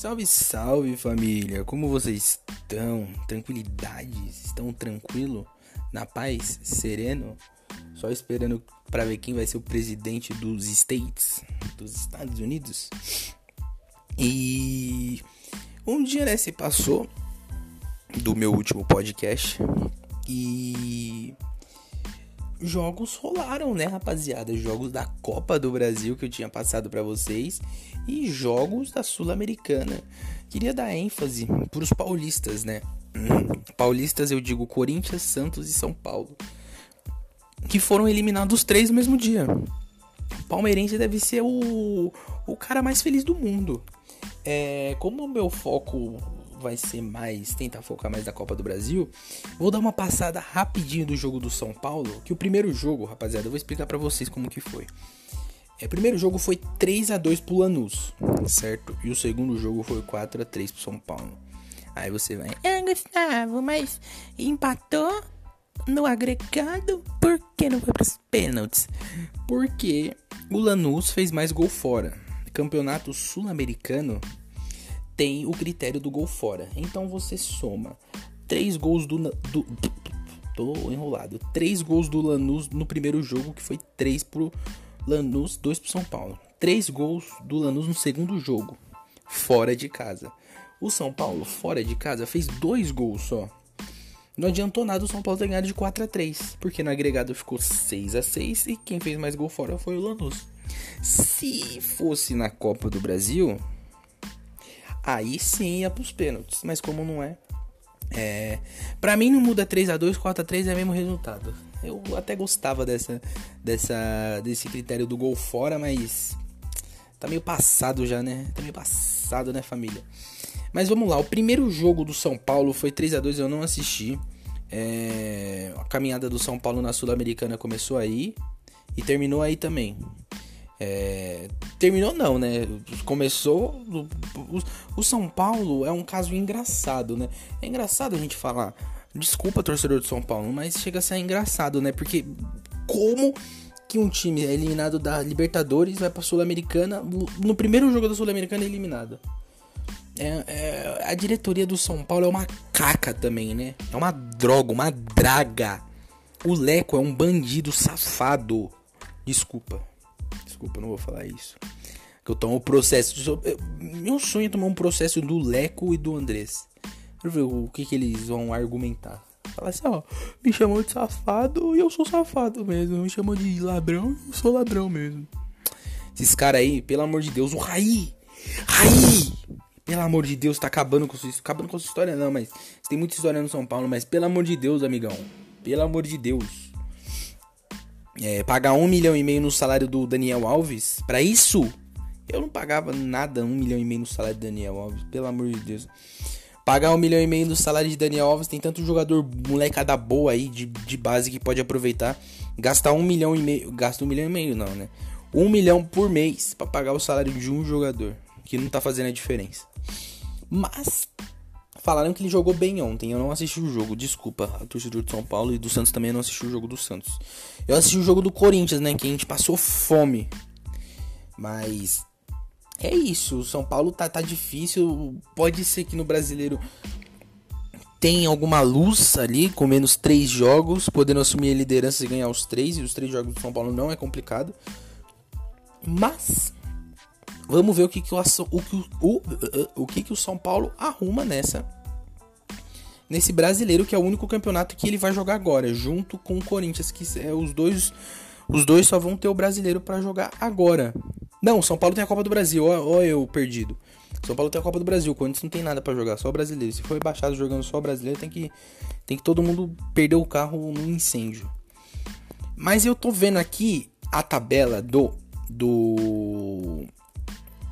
Salve, salve família! Como vocês estão? Tranquilidades? Estão tranquilo? Na paz? Sereno? Só esperando para ver quem vai ser o presidente dos States, dos Estados Unidos. E um dia né, se passou do meu último podcast e jogos rolaram, né, rapaziada? Jogos da Copa do Brasil que eu tinha passado para vocês e jogos da Sul-Americana. Queria dar ênfase para os paulistas, né? Paulistas eu digo Corinthians, Santos e São Paulo, que foram eliminados três no mesmo dia. Palmeirense deve ser o, o cara mais feliz do mundo. É, como o meu foco vai ser mais, tentar focar mais na Copa do Brasil, vou dar uma passada rapidinho do jogo do São Paulo, que o primeiro jogo, rapaziada, eu vou explicar para vocês como que foi. É, o primeiro jogo foi 3 a 2 pro Lanús, certo? E o segundo jogo foi 4 a 3 pro São Paulo. Aí você vai, ah, Gustavo, mas empatou no agregado, por que não foi pros pênaltis? Porque o Lanús fez mais gol fora. Campeonato Sul-Americano tem o critério do gol fora. Então você soma três gols do, do tô enrolado. Três gols do Lanús no primeiro jogo, que foi três pro Lanús, dois pro São Paulo. Três gols do Lanús no segundo jogo, fora de casa. O São Paulo, fora de casa, fez dois gols só. Não adiantou nada o São Paulo ter ganhado de 4 a 3 porque no agregado ficou 6 a 6 e quem fez mais gol fora foi o Lanús. Se fosse na Copa do Brasil, aí sim ia pros pênaltis. Mas como não é, é para mim não muda 3 a 2 4 a 3 é o mesmo resultado. Eu até gostava dessa, dessa, desse critério do gol fora, mas tá meio passado já, né? Tá meio passado, né, família? Mas vamos lá, o primeiro jogo do São Paulo foi 3 a 2 eu não assisti. É, a caminhada do São Paulo na Sul-Americana começou aí e terminou aí também. É, terminou não, né? Começou. O, o, São Paulo é um caso engraçado, né? É engraçado a gente falar. Desculpa, torcedor do São Paulo, mas chega a ser engraçado, né? Porque como que um time é eliminado da Libertadores vai pra Sul-Americana. No primeiro jogo da Sul-Americana é eliminado. É, é, a diretoria do São Paulo é uma caca também, né? É uma droga, uma draga. O Leco é um bandido safado. Desculpa. Desculpa, não vou falar isso. Que eu tomo o processo. Meu sonho é tomar um processo do Leco e do Andrés. Quero ver o que, que eles vão argumentar. Falar assim, ó, me chamou de safado e eu sou safado mesmo. Me chamou de ladrão e eu sou ladrão mesmo. Esses caras aí, pelo amor de Deus, o Raí! Raí! Pelo amor de Deus, tá acabando com sua, acabando com sua história, não, mas tem muita história no São Paulo, mas pelo amor de Deus, amigão. Pelo amor de Deus é, pagar um milhão e meio no salário do Daniel Alves, para isso eu não pagava nada, um milhão e meio no salário do Daniel Alves, pelo amor de Deus. Pagar um milhão e meio no salário de Daniel Alves, tem tanto jogador molecada boa aí de, de base que pode aproveitar. Gastar um milhão e meio, gasta um milhão e meio não, né? Um milhão por mês para pagar o salário de um jogador, que não tá fazendo a diferença. Mas Falaram que ele jogou bem ontem. Eu não assisti o jogo, desculpa. A torcedor de São Paulo e do Santos também não assisti o jogo do Santos. Eu assisti o jogo do Corinthians, né? Que a gente passou fome. Mas é isso. O São Paulo tá, tá difícil. Pode ser que no brasileiro tem alguma luz ali, com menos três jogos, podendo assumir a liderança e ganhar os três. E os três jogos do São Paulo não é complicado. Mas Vamos ver o que, que, o, o, o, o, que, que o São Paulo arruma nessa. Nesse brasileiro, que é o único campeonato que ele vai jogar agora, junto com o Corinthians, que é os dois. Os dois só vão ter o brasileiro para jogar agora. Não, São Paulo tem a Copa do Brasil, ó, ó eu perdido. São Paulo tem a Copa do Brasil, o Corinthians não tem nada para jogar, só o brasileiro. Se for rebaixado jogando só o brasileiro, tem que, tem que todo mundo perder o carro no incêndio. Mas eu tô vendo aqui a tabela do do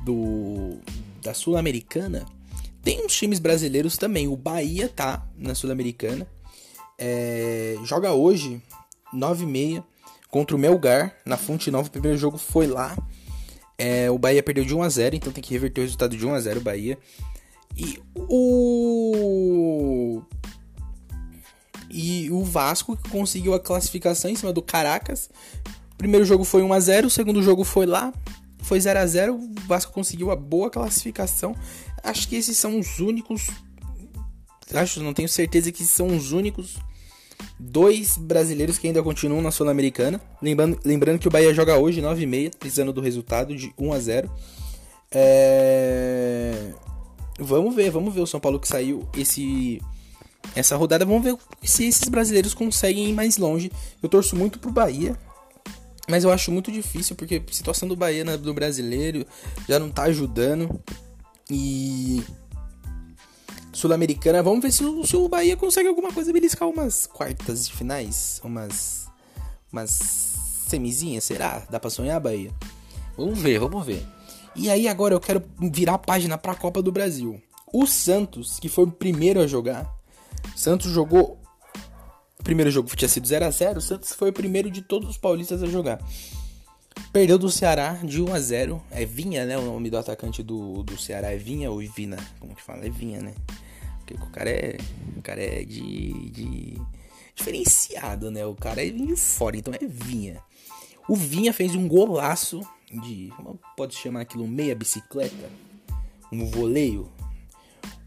do da Sul-Americana, tem uns times brasileiros também. O Bahia tá na Sul-Americana. É, joga hoje, 9 e meia, contra o Melgar, na Fonte Nova. O primeiro jogo foi lá. É, o Bahia perdeu de 1 a 0 então tem que reverter o resultado de 1 a 0 o Bahia. E o. E o Vasco conseguiu a classificação em cima do Caracas. Primeiro jogo foi 1 a 0 o segundo jogo foi lá, foi 0 a 0 o Vasco conseguiu a boa classificação. Acho que esses são os únicos. Acho, não tenho certeza que são os únicos dois brasileiros que ainda continuam na Sul-Americana. Lembrando, lembrando que o Bahia joga hoje, 9h30, precisando do resultado de 1 a 0 é... Vamos ver, vamos ver o São Paulo que saiu esse essa rodada. Vamos ver se esses brasileiros conseguem ir mais longe. Eu torço muito pro Bahia. Mas eu acho muito difícil, porque a situação do Bahia do brasileiro já não tá ajudando. E. Sul-Americana, vamos ver se o, se o Bahia consegue alguma coisa beliscar umas quartas de finais. Umas. Umas semizinhas, será? Dá pra sonhar, Bahia? Vamos ver, vamos ver. E aí agora eu quero virar a página pra Copa do Brasil. O Santos, que foi o primeiro a jogar. Santos jogou primeiro jogo tinha sido 0 a 0 o Santos foi o primeiro de todos os paulistas a jogar. Perdeu do Ceará de 1 a 0 É Vinha, né? O nome do atacante do, do Ceará é Vinha ou Vina? Como que fala? É Vinha, né? Porque o cara é. O cara é de. de diferenciado, né? O cara é de fora, então é Vinha. O Vinha fez um golaço de. Como pode chamar aquilo? Meia bicicleta? Um voleio?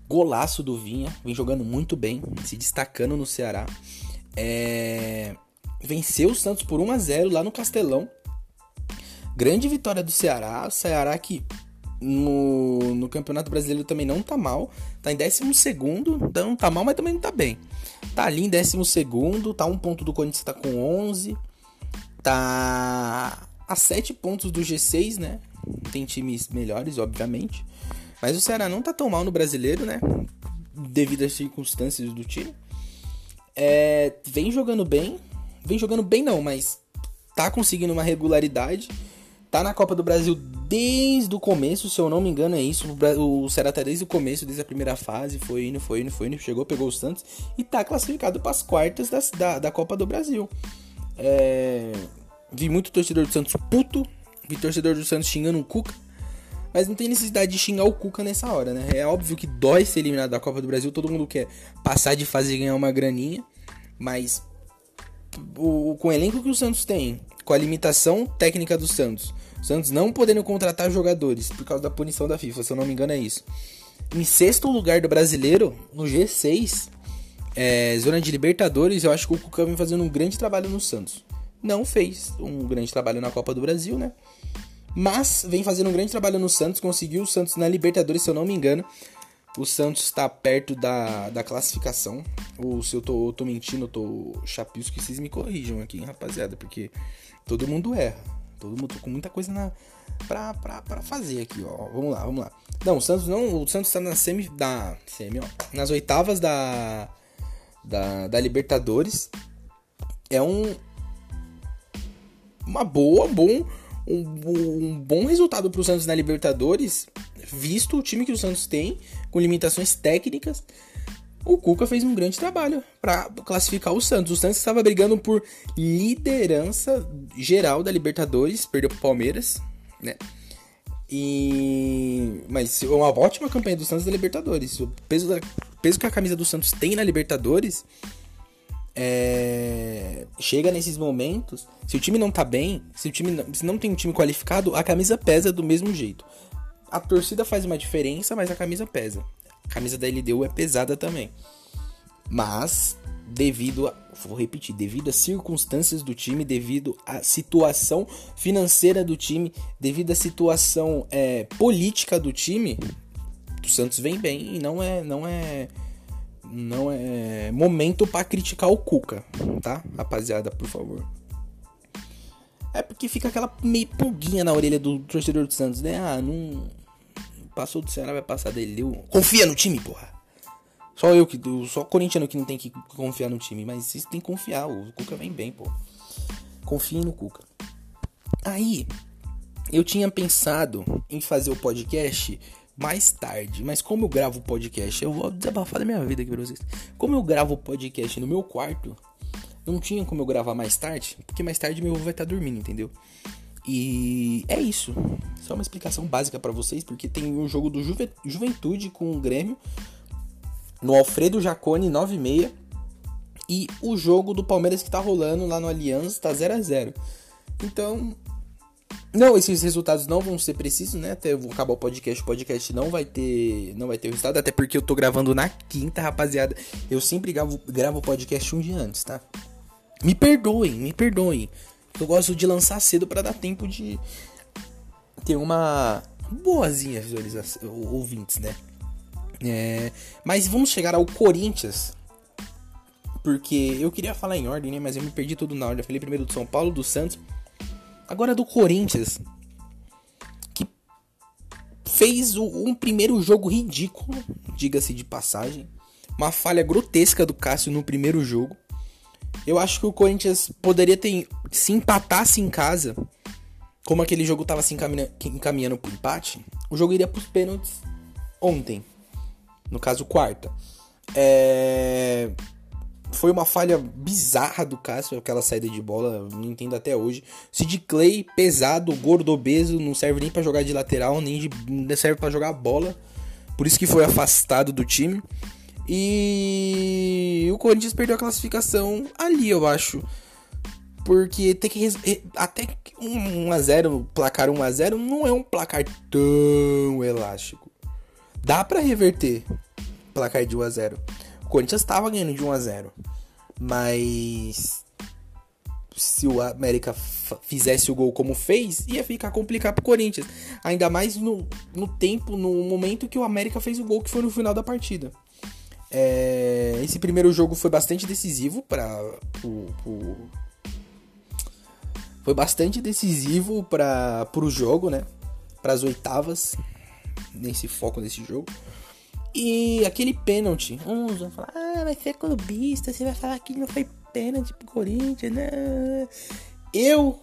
Golaço do Vinha, vem jogando muito bem, se destacando no Ceará. É... Venceu o Santos por 1 a 0 lá no Castelão. Grande vitória do Ceará. O Ceará que no, no Campeonato Brasileiro também não tá mal. Tá em 12 então não tá mal, mas também não tá bem. Tá ali em 12 tá um ponto do Corinthians tá com 11. Tá a 7 pontos do G6, né? Tem times melhores, obviamente. Mas o Ceará não tá tão mal no brasileiro, né? Devido às circunstâncias do time. É, vem jogando bem. Vem jogando bem não, mas tá conseguindo uma regularidade. Tá na Copa do Brasil desde o começo, se eu não me engano, é isso. O Ceará tá desde o começo, desde a primeira fase. Foi indo, foi indo, foi indo. Chegou, pegou o Santos. E tá classificado para as quartas da, da, da, Copa do Brasil. É, vi muito torcedor do Santos puto. Vi torcedor do Santos xingando o Cuca. Mas não tem necessidade de xingar o Cuca nessa hora, né? É óbvio que dói ser eliminado da Copa do Brasil, todo mundo quer passar de fase e ganhar uma graninha, mas o, com o elenco que o Santos tem, com a limitação técnica do Santos, o Santos não podendo contratar jogadores por causa da punição da FIFA, se eu não me engano é isso. Em sexto lugar do brasileiro, no G6, é, zona de Libertadores, eu acho que o Cuca vem fazendo um grande trabalho no Santos. Não fez um grande trabalho na Copa do Brasil, né? Mas vem fazendo um grande trabalho no Santos, conseguiu o Santos na Libertadores, se eu não me engano. O Santos está perto da, da classificação. Ou se eu tô, eu tô mentindo, eu tô chapisco, que vocês me corrijam aqui, rapaziada, porque todo mundo erra. Todo mundo com muita coisa na, pra, pra, pra fazer aqui, ó. Vamos lá, vamos lá. Não, o Santos não. O Santos tá na semi. Da, semi, ó. Nas oitavas da, da, da Libertadores. É um. Uma boa, bom um, um bom resultado para o Santos na Libertadores, visto o time que o Santos tem, com limitações técnicas. O Cuca fez um grande trabalho para classificar o Santos. O Santos estava brigando por liderança geral da Libertadores, perdeu para o Palmeiras, né? E mas uma ótima campanha do Santos da Libertadores. O peso, da, peso que a camisa do Santos tem na Libertadores é, chega nesses momentos, se o time não tá bem, se o time não, se não tem um time qualificado, a camisa pesa do mesmo jeito. A torcida faz uma diferença, mas a camisa pesa. A camisa da LDU é pesada também. Mas, devido a, vou repetir, devido às circunstâncias do time, devido à situação financeira do time, devido à situação é, política do time, o Santos vem bem e não é, não é não é momento para criticar o Cuca, tá? Rapaziada, por favor. É porque fica aquela meio pulguinha na orelha do torcedor do Santos, né? Ah, não. Passou do Ceará, vai passar dele. Eu... Confia no time, porra! Só eu que. Só corintiano que não tem que confiar no time. Mas vocês tem que confiar. O Cuca vem bem, pô. Confiem no Cuca. Aí, eu tinha pensado em fazer o podcast mais tarde. Mas como eu gravo podcast, eu vou desabafar da minha vida aqui pra vocês. Como eu gravo podcast no meu quarto, não tinha como eu gravar mais tarde, porque mais tarde meu avô vai estar dormindo, entendeu? E é isso. Só uma explicação básica para vocês, porque tem o um jogo do Juve Juventude com o Grêmio no Alfredo Jacone 96 e o jogo do Palmeiras que tá rolando lá no Allianz tá 0 a 0. Então, Não, esses resultados não vão ser precisos, né? Até eu vou acabar o podcast, o podcast não vai ter, não vai ter resultado, até porque eu tô gravando na quinta, rapaziada. Eu sempre gravo, gravo o podcast um dia antes, tá? Me perdoem, me perdoem. Eu gosto de lançar cedo para dar tempo de ter uma boazinha visualização, ouvintes, né? É, mas vamos chegar ao Corinthians. Porque eu queria falar em ordem, né? Mas eu me perdi tudo na ordem. Eu falei primeiro do São Paulo, do Santos. Agora do Corinthians. Que fez um primeiro jogo ridículo, diga-se de passagem. Uma falha grotesca do Cássio no primeiro jogo. Eu acho que o Corinthians poderia ter. Se empatasse em casa, como aquele jogo tava se encaminhando, pro empate, o jogo iria pros pênaltis ontem. No caso, quarta. É... Foi uma falha bizarra do Cássio, aquela saída de bola, não entendo até hoje. Sid Clay, pesado, gordo, obeso, não serve nem para jogar de lateral, nem de, não serve para jogar bola. Por isso que foi afastado do time. E o Corinthians perdeu a classificação ali, eu acho. Porque tem que até 1 a 0, placar 1 a 0 não é um placar tão elástico. Dá para reverter placar de 1 a 0. Corinthians estava ganhando de 1 a 0. Mas se o América fizesse o gol como fez, ia ficar complicado pro Corinthians. Ainda mais no, no tempo, no momento que o América fez o gol, que foi no final da partida. É, esse primeiro jogo foi bastante decisivo para foi bastante decisivo para o jogo, né? Para as oitavas nesse foco desse jogo. E aquele pênalti, uns vão falar: "Ah, vai ser clubista, você vai falar que não foi pênalti pro Corinthians, né?" Eu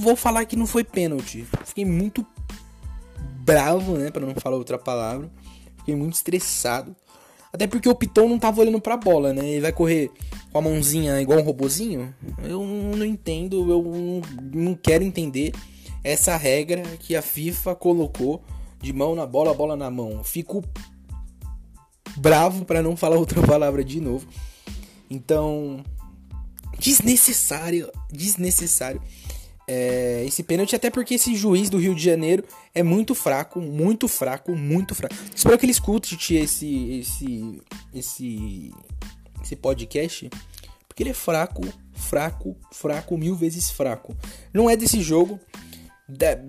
vou falar que não foi pênalti. Fiquei muito bravo, né, para não falar outra palavra. Fiquei muito estressado. Até porque o Piton não tava olhando pra bola, né? Ele vai correr com a mãozinha igual um robozinho. Eu não entendo, eu não quero entender essa regra que a FIFA colocou de mão na bola, bola na mão. Fico bravo para não falar outra palavra de novo. Então, desnecessário, desnecessário é, esse pênalti, até porque esse juiz do Rio de Janeiro é muito fraco, muito fraco, muito fraco. Espero que ele escute esse, esse, esse, esse podcast, porque ele é fraco, fraco, fraco, mil vezes fraco. Não é desse jogo.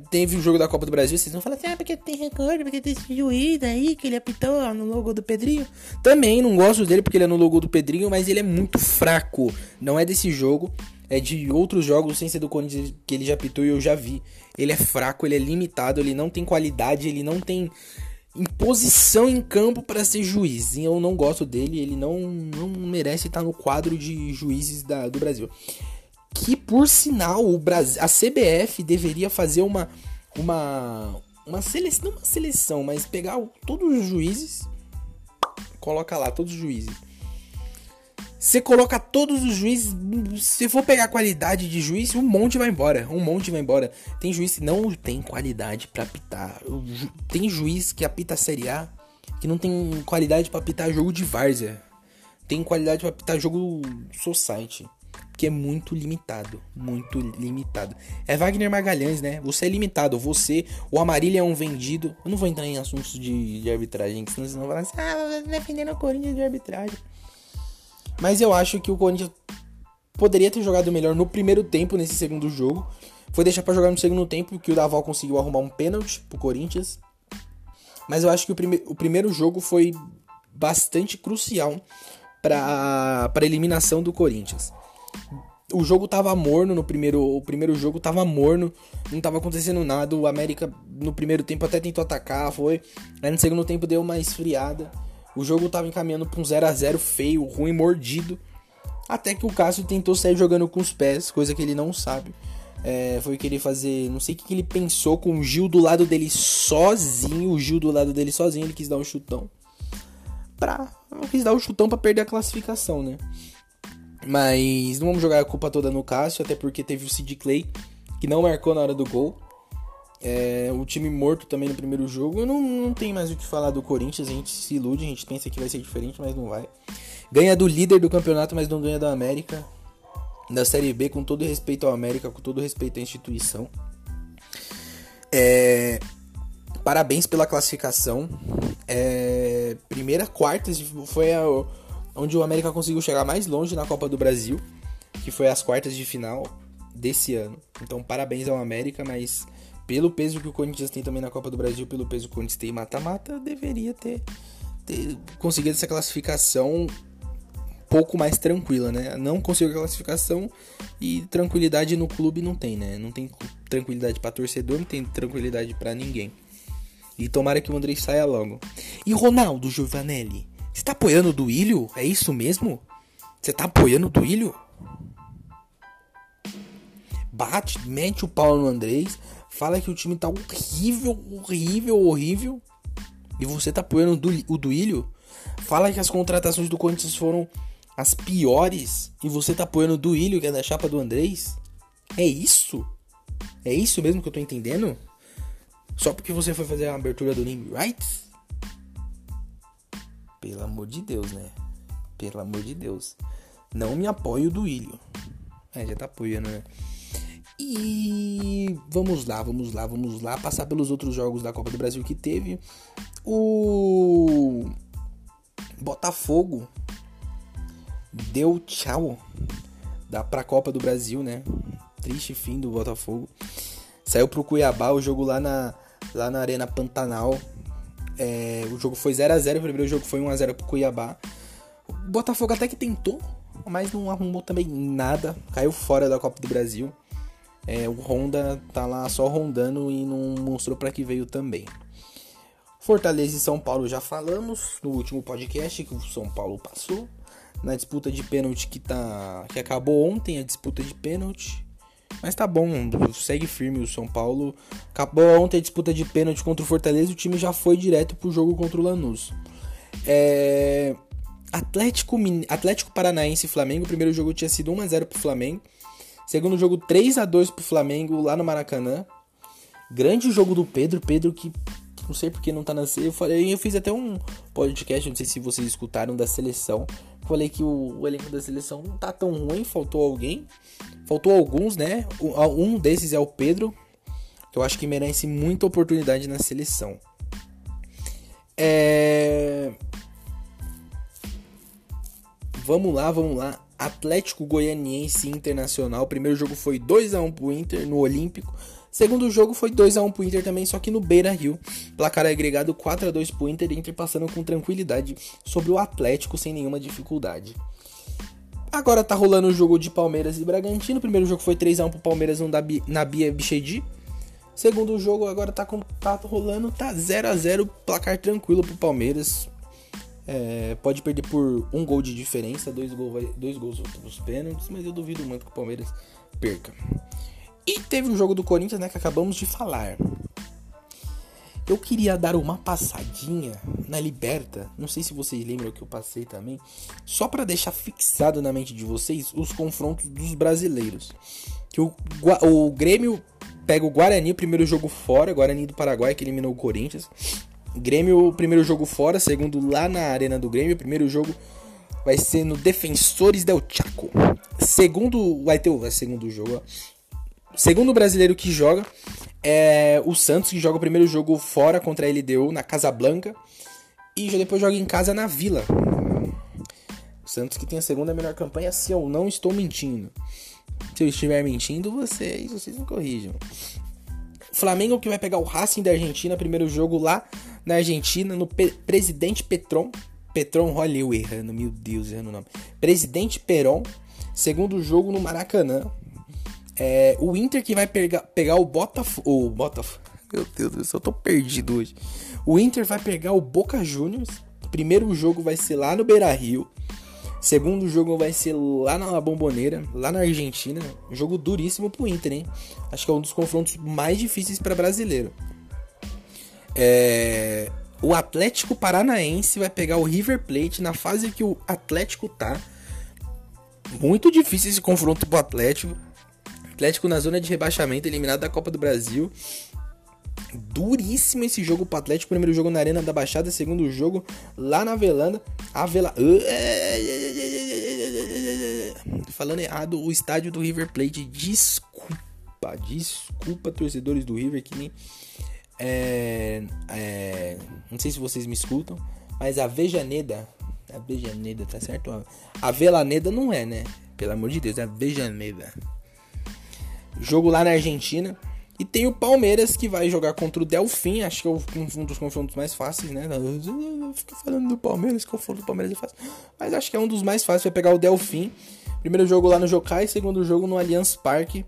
Teve o jogo da Copa do Brasil, vocês vão falar assim, ah, porque tem recorde, porque tem esse juiz aí que ele apitou no logo do Pedrinho. Também não gosto dele porque ele é no logo do Pedrinho, mas ele é muito fraco. Não é desse jogo é de outros jogos sem ser do Corinthians que ele já apitou e eu já vi. Ele é fraco, ele é limitado, ele não tem qualidade, ele não tem imposição em campo para ser juiz. E eu não gosto dele, ele não, não merece estar no quadro de juízes da, do Brasil. Que por sinal, o Brasil, a CBF deveria fazer uma uma uma seleção, não uma seleção, mas pegar todos os juízes, coloca lá todos os juízes você coloca todos os juízes. Se for pegar qualidade de juiz, um monte vai embora. Um monte vai embora. Tem juiz que não tem qualidade para apitar. Tem juiz que apita a Série A que não tem qualidade para apitar jogo de várzea. Tem qualidade para apitar jogo society. Que é muito limitado. Muito limitado. É Wagner Magalhães, né? Você é limitado. Você, o Amarilha é um vendido. Eu não vou entrar em assuntos de, de arbitragem, senão vocês vão falar assim: ah, defendendo o Corinthians de arbitragem. Mas eu acho que o Corinthians poderia ter jogado melhor no primeiro tempo nesse segundo jogo. Foi deixar para jogar no segundo tempo que o Daval conseguiu arrumar um pênalti pro Corinthians. Mas eu acho que o, prime o primeiro jogo foi bastante crucial para a eliminação do Corinthians. O jogo tava morno no primeiro, o primeiro jogo tava morno, não tava acontecendo nada. O América no primeiro tempo até tentou atacar, foi. Aí no segundo tempo deu uma esfriada. O jogo tava encaminhando para um 0 a 0 feio, ruim, mordido. Até que o Cássio tentou sair jogando com os pés, coisa que ele não sabe. É, foi querer fazer. Não sei o que, que ele pensou com o Gil do lado dele sozinho. O Gil do lado dele sozinho, ele quis dar um chutão. Pra. Quis dar um chutão para perder a classificação, né? Mas não vamos jogar a culpa toda no Cássio, até porque teve o Sid Clay, que não marcou na hora do gol. É, o time morto também no primeiro jogo. Não, não tem mais o que falar do Corinthians. A gente se ilude, a gente pensa que vai ser diferente, mas não vai. Ganha do líder do campeonato, mas não ganha da América. Da Série B, com todo respeito ao América, com todo respeito à instituição. É, parabéns pela classificação. É, primeira quartas foi a, onde o América conseguiu chegar mais longe na Copa do Brasil, que foi as quartas de final desse ano. Então, parabéns ao América, mas pelo peso que o Corinthians tem também na Copa do Brasil, pelo peso que o Corinthians tem mata-mata, deveria ter, ter conseguido essa classificação pouco mais tranquila, né? Não conseguiu a classificação e tranquilidade no clube não tem, né? Não tem tranquilidade para torcedor, não tem tranquilidade para ninguém. E tomara que o André saia logo. E Ronaldo Giovanelli, você tá apoiando o Duílio? É isso mesmo? Você tá apoiando o Duílio? Bate, mete o pau no Andrés, fala que o time tá horrível, horrível, horrível. E você tá apoiando o Duílio? Fala que as contratações do Corinthians foram as piores e você tá apoiando o Duílio, que é da chapa do Andrés? É isso? É isso mesmo que eu tô entendendo? Só porque você foi fazer a abertura do Name Rights? Pelo amor de Deus, né? Pelo amor de Deus. Não me apoio do Duílio. É, já tá apoiando, né? E vamos lá, vamos lá, vamos lá. Passar pelos outros jogos da Copa do Brasil que teve. O Botafogo deu tchau da pra Copa do Brasil, né? Triste fim do Botafogo. Saiu pro Cuiabá, o jogo lá na, lá na Arena Pantanal. É, o jogo foi 0 a 0 o primeiro jogo foi 1 a 0 pro Cuiabá. O Botafogo até que tentou, mas não arrumou também nada. Caiu fora da Copa do Brasil. É, o Honda tá lá só rondando e não mostrou para que veio também. Fortaleza e São Paulo já falamos no último podcast que o São Paulo passou na disputa de pênalti que tá que acabou ontem a disputa de pênalti. Mas tá bom, segue firme o São Paulo. Acabou ontem a disputa de pênalti contra o Fortaleza e o time já foi direto pro jogo contra o Lanús. É... Atlético, Atlético Paranaense e Flamengo. O primeiro jogo tinha sido 1x0 pro Flamengo. Segundo jogo 3 a 2 pro Flamengo lá no Maracanã. Grande jogo do Pedro. Pedro que não sei porque não tá na Eu falei, eu fiz até um podcast, não sei se vocês escutaram da seleção. Falei que o, o elenco da seleção não tá tão ruim, faltou alguém. Faltou alguns, né? Um desses é o Pedro, que eu acho que merece muita oportunidade na seleção. É... Vamos lá, vamos lá. Atlético Goianiense Internacional. O primeiro jogo foi 2 a 1 pro Inter no Olímpico. Segundo jogo foi 2 a 1 pro Inter também, só que no Beira-Rio. Placar agregado 4 a 2 pro Inter, Inter passando com tranquilidade sobre o Atlético sem nenhuma dificuldade. Agora tá rolando o jogo de Palmeiras e Bragantino. O primeiro jogo foi 3 a 1 pro Palmeiras na Bia Bichedi. Segundo jogo agora tá, com, tá rolando, tá 0 a 0 placar tranquilo pro Palmeiras. É, pode perder por um gol de diferença, dois, gol, dois gols nos pênaltis, mas eu duvido muito que o Palmeiras perca. E teve o jogo do Corinthians, né, que acabamos de falar. Eu queria dar uma passadinha na Liberta. Não sei se vocês lembram que eu passei também. Só para deixar fixado na mente de vocês os confrontos dos brasileiros. Que o, o Grêmio pega o Guarani, primeiro jogo fora. Guarani do Paraguai que eliminou o Corinthians. Grêmio, primeiro jogo fora. Segundo lá na Arena do Grêmio. Primeiro jogo vai ser no Defensores del Chaco. Segundo. Vai ter o segundo jogo. Ó. Segundo brasileiro que joga é o Santos, que joga o primeiro jogo fora contra a LDU na Casablanca e já depois joga em casa na Vila. O Santos que tem a segunda melhor campanha, se eu não estou mentindo. Se eu estiver mentindo, vocês, vocês me corrijam. Flamengo que vai pegar o Racing da Argentina, primeiro jogo lá na Argentina, no Pe Presidente Petron. Petron, olha eu errando, meu Deus, errando o nome. Presidente Peron, segundo jogo no Maracanã. É, o Inter que vai pegar, pegar o Botafogo. O Botafogo. Meu Deus do céu, eu tô perdido hoje. O Inter vai pegar o Boca Juniors. Primeiro jogo vai ser lá no Beira Rio. Segundo jogo vai ser lá na Bomboneira, lá na Argentina. jogo duríssimo pro Inter, hein? Acho que é um dos confrontos mais difíceis para brasileiro. É... O Atlético Paranaense vai pegar o River Plate na fase que o Atlético tá. Muito difícil esse confronto pro Atlético. Atlético na zona de rebaixamento, eliminado da Copa do Brasil. Duríssimo esse jogo pro Atlético. Primeiro jogo na Arena da Baixada, segundo jogo lá na Velanda. Avela... Falando errado, o estádio do River Plate. Desculpa. desculpa, torcedores do River que nem. É, é, não sei se vocês me escutam, mas a Vejaneda. A Vejaneda, tá certo? A Velaneda não é, né? Pelo amor de Deus, é a Vejaneda. Jogo lá na Argentina. E tem o Palmeiras que vai jogar contra o Delfim, acho que é um dos confrontos mais fáceis, né? Fica falando do Palmeiras, confronto do Palmeiras é fácil. Mas acho que é um dos mais fáceis, vai pegar o Delfim. Primeiro jogo lá no Jocai, segundo jogo no Allianz Parque.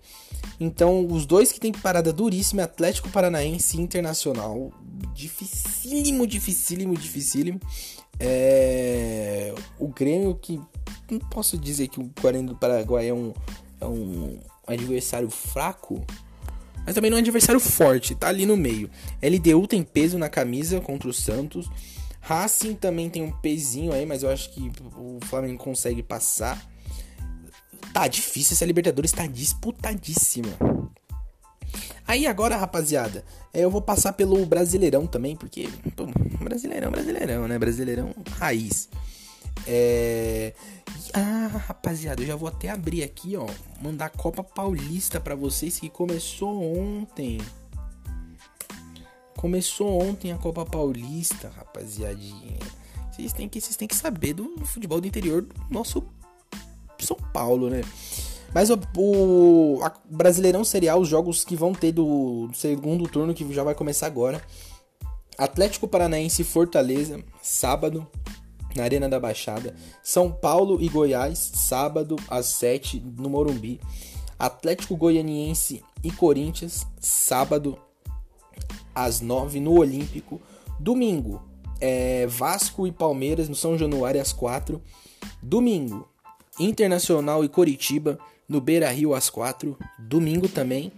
Então, os dois que tem parada duríssima, Atlético Paranaense e Internacional. Dificílimo, dificílimo, dificílimo. É... O Grêmio que... Não posso dizer que o Guarani do Paraguai é um, é um adversário fraco, mas também não é um adversário forte, tá ali no meio. LDU tem peso na camisa contra o Santos. Racing também tem um pezinho aí, mas eu acho que o Flamengo consegue passar. Tá difícil, essa Libertadores tá disputadíssima. Aí agora, rapaziada, eu vou passar pelo Brasileirão também, porque pô, Brasileirão, Brasileirão, né? Brasileirão raiz. É... Ah, rapaziada, eu já vou até abrir aqui, ó. Mandar a Copa Paulista para vocês que começou ontem. Começou ontem a Copa Paulista, rapaziadinha. Vocês têm que, vocês têm que saber do futebol do interior do nosso São Paulo, né? Mas o, o Brasileirão seria os jogos que vão ter do, do segundo turno, que já vai começar agora. Atlético Paranaense Fortaleza, sábado na Arena da Baixada. São Paulo e Goiás, sábado às 7 no Morumbi. Atlético Goianiense e Corinthians, sábado às 9 no Olímpico. Domingo, é Vasco e Palmeiras no São Januário às 4. Domingo, Internacional e Coritiba no Beira Rio às 4. Domingo também,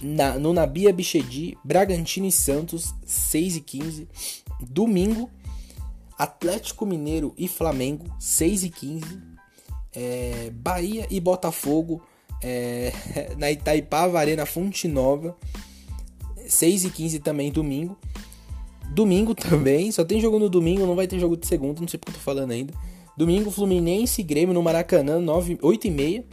na, no Nabia Bichedi, Bragantino e Santos, 6 e 15. Domingo, Atlético Mineiro e Flamengo, 6 e 15. É, Bahia e Botafogo é, na Itaipava Arena Fonte Nova, 6 e 15 também domingo. Domingo também, só tem jogo no domingo, não vai ter jogo de segunda, não sei porque eu tô falando ainda. Domingo, Fluminense e Grêmio no Maracanã, 9, 8 e meia.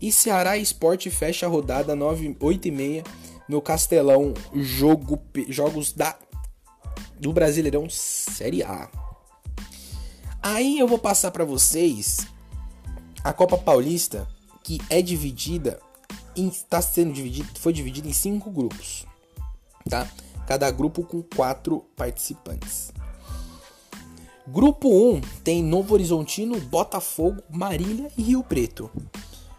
E Ceará Esporte fecha a rodada 9, 8 e meia no Castelão, jogo, jogos da, do Brasileirão Série A. Aí eu vou passar para vocês a Copa Paulista, que é dividida, está sendo dividida, foi dividida em cinco grupos, tá? Cada grupo com quatro participantes. Grupo 1 tem Novo Horizontino, Botafogo, Marília e Rio Preto.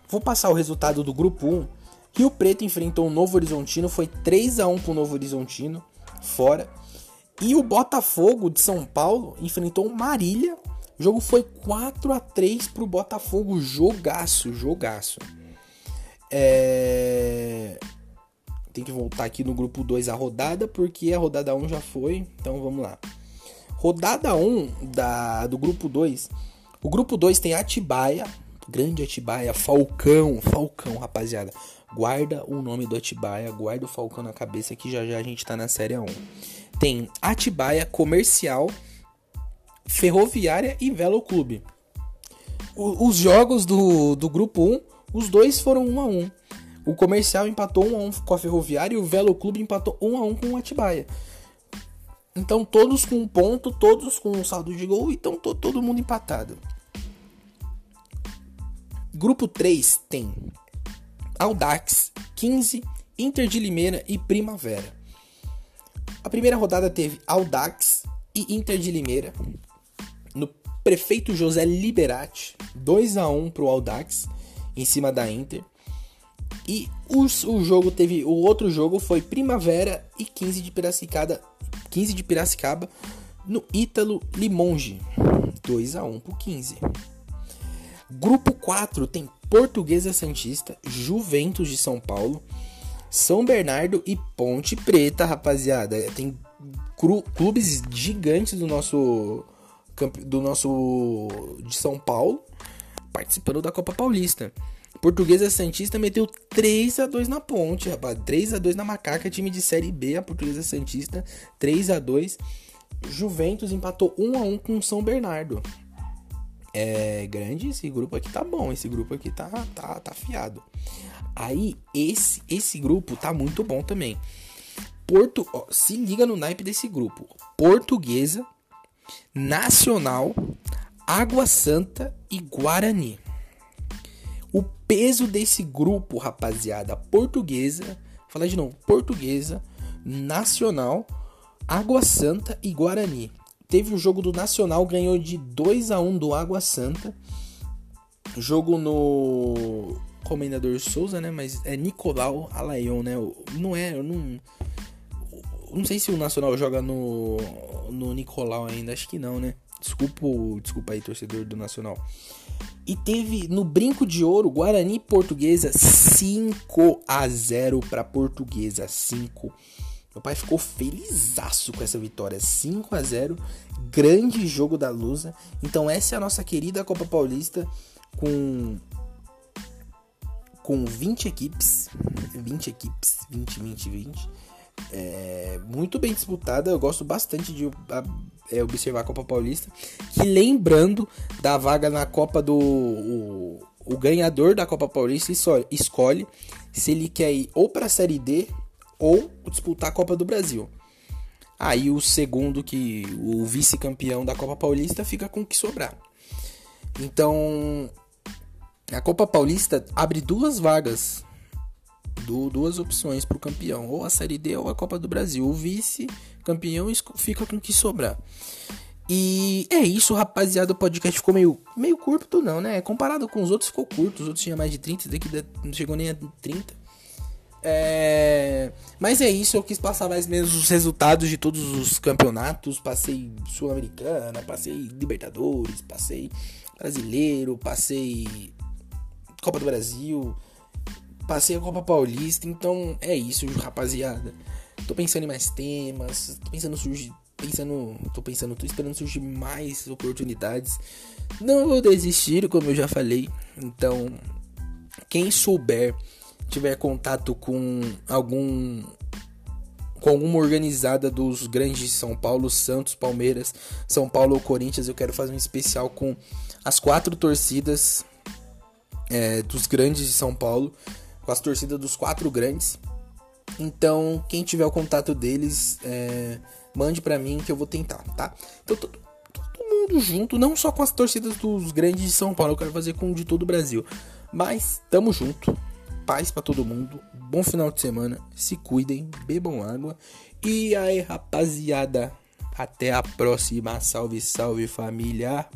Vou passar o resultado do grupo 1. Rio Preto enfrentou o Novo Horizontino, foi 3 a 1 para o Novo Horizontino, fora. E o Botafogo de São Paulo enfrentou Marília o jogo foi 4 a 3 pro Botafogo, jogaço, jogaço. É... Tem que voltar aqui no grupo 2 a rodada, porque a rodada 1 já foi, então vamos lá. Rodada 1 da, do grupo 2. O grupo 2 tem Atibaia, grande Atibaia, Falcão, Falcão, rapaziada. Guarda o nome do Atibaia, guarda o Falcão na cabeça que já já a gente tá na série 1. Tem Atibaia Comercial Ferroviária e Velo Clube. Os jogos do, do grupo 1, os dois foram 1 a 1. O Comercial empatou 1 a 1 com a Ferroviária e o Velo Clube empatou 1 a 1 com o Atibaia. Então todos com um ponto, todos com um saldo de gol, então to, todo mundo empatado. Grupo 3 tem Audax, 15, Inter de Limeira e Primavera. A primeira rodada teve Audax e Inter de Limeira prefeito José Liberati, 2 a 1 pro Audax em cima da Inter. E os, o jogo teve o outro jogo foi Primavera e 15 de Piracicaba, 15 de Piracicaba no Ítalo Limonge, 2 a 1 pro 15. Grupo 4 tem Portuguesa Santista, Juventus de São Paulo, São Bernardo e Ponte Preta, rapaziada. Tem clubes gigantes do nosso do nosso de São Paulo participando da Copa Paulista. Portuguesa Santista meteu 3 a 2 na Ponte, rapaz. 3 a 2 na Macaca, time de série B, a Portuguesa Santista, 3 a 2. Juventus empatou 1 a 1 com São Bernardo. É grande esse grupo aqui tá bom, esse grupo aqui tá tá tá fiado. Aí esse esse grupo tá muito bom também. Porto, ó, se liga no naipe desse grupo. Portuguesa, Nacional, Água Santa e Guarani. O peso desse grupo, rapaziada, portuguesa, falar de novo, portuguesa, Nacional, Água Santa e Guarani. Teve o jogo do Nacional, ganhou de 2 a 1 do Água Santa. Jogo no Comendador Souza, né? Mas é Nicolau Alaion, né? Não é, eu não. Não sei se o Nacional joga no, no Nicolau ainda, acho que não, né? Desculpa, desculpa aí, torcedor do Nacional. E teve no Brinco de Ouro, Guarani Portuguesa 5 a 0 para Portuguesa, 5. Meu pai ficou felizaço com essa vitória, 5 a 0. Grande jogo da Lusa. Então essa é a nossa querida Copa Paulista com com 20 equipes, 20 equipes, 20, 20, 20. É, muito bem disputada, eu gosto bastante de é, observar a Copa Paulista. Que lembrando da vaga na Copa do. O, o ganhador da Copa Paulista escolhe se ele quer ir ou para a Série D ou disputar a Copa do Brasil. Aí o segundo, que o vice-campeão da Copa Paulista, fica com o que sobrar. Então, a Copa Paulista abre duas vagas, duas opções para o campeão, ou a Série D ou a Copa do Brasil. O vice-campeão fica com o que sobrar. E é isso, rapaziada. O podcast ficou meio, meio curto, não, né? Comparado com os outros, ficou curto. Os outros tinham mais de 30, daqui não chegou nem a 30. É... Mas é isso, eu quis passar mais ou menos os resultados de todos os campeonatos. Passei Sul-Americana, passei Libertadores, passei Brasileiro, passei Copa do Brasil, passei a Copa Paulista, então é isso, rapaziada. Tô pensando em mais temas, tô pensando surgir, pensando, tô pensando, tô esperando surgir mais oportunidades. Não vou desistir, como eu já falei. Então, quem souber, tiver contato com algum com alguma organizada dos grandes de São Paulo, Santos, Palmeiras, São Paulo ou Corinthians, eu quero fazer um especial com as quatro torcidas é, dos grandes de São Paulo, com as torcidas dos quatro grandes. Então, quem tiver o contato deles, é, mande para mim que eu vou tentar, tá? Então, todo, todo, mundo junto, não só com as torcidas dos grandes de São Paulo, eu quero fazer com de todo o Brasil. Mas, tamo junto. Paz para todo mundo. Bom final de semana. Se cuidem, bebam água. E aí, rapaziada, até a próxima. Salve, salve família.